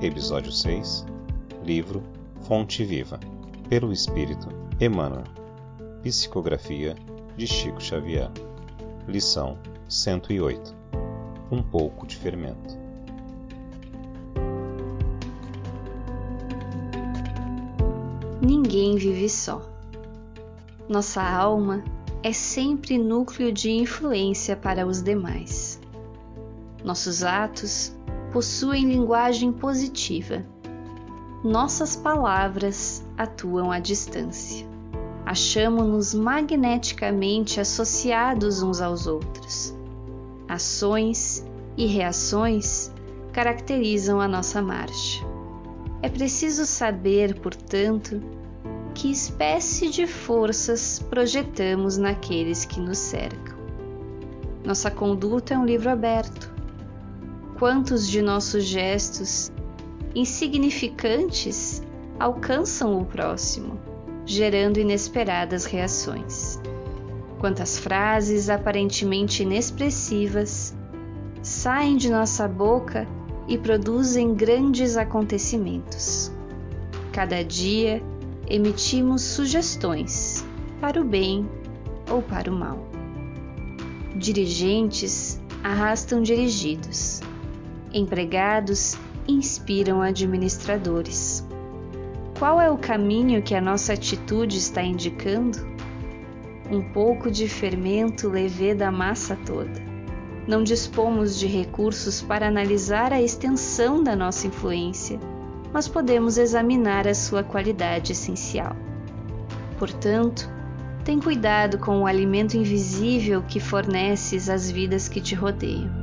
Episódio 6 Livro Fonte Viva. Pelo Espírito Emmanuel. Psicografia de Chico Xavier. Lição 108 Um pouco de fermento. Ninguém vive só. Nossa alma é sempre núcleo de influência para os demais. Nossos atos possuem linguagem positiva. Nossas palavras atuam à distância. Achamos-nos magneticamente associados uns aos outros. Ações e reações caracterizam a nossa marcha. É preciso saber, portanto, que espécie de forças projetamos naqueles que nos cercam. Nossa conduta é um livro aberto quantos de nossos gestos insignificantes alcançam o próximo, gerando inesperadas reações. Quantas frases aparentemente inexpressivas saem de nossa boca e produzem grandes acontecimentos. Cada dia emitimos sugestões para o bem ou para o mal. Dirigentes arrastam dirigidos Empregados inspiram administradores. Qual é o caminho que a nossa atitude está indicando? Um pouco de fermento levê da massa toda. Não dispomos de recursos para analisar a extensão da nossa influência, mas podemos examinar a sua qualidade essencial. Portanto, tem cuidado com o alimento invisível que forneces às vidas que te rodeiam.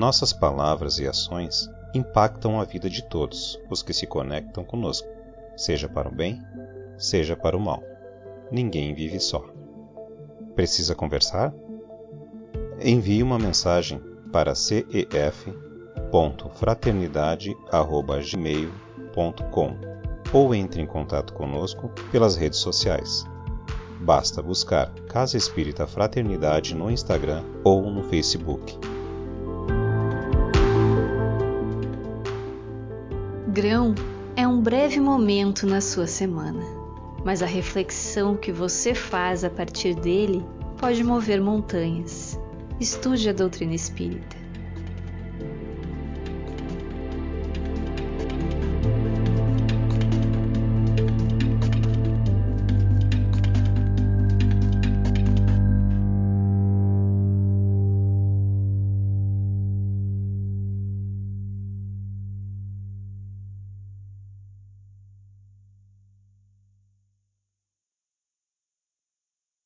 Nossas palavras e ações impactam a vida de todos os que se conectam conosco, seja para o bem, seja para o mal. Ninguém vive só. Precisa conversar? Envie uma mensagem para cef.fraternidade.gmail.com ou entre em contato conosco pelas redes sociais. Basta buscar Casa Espírita Fraternidade no Instagram ou no Facebook. Grão é um breve momento na sua semana, mas a reflexão que você faz a partir dele pode mover montanhas. Estude a doutrina espírita.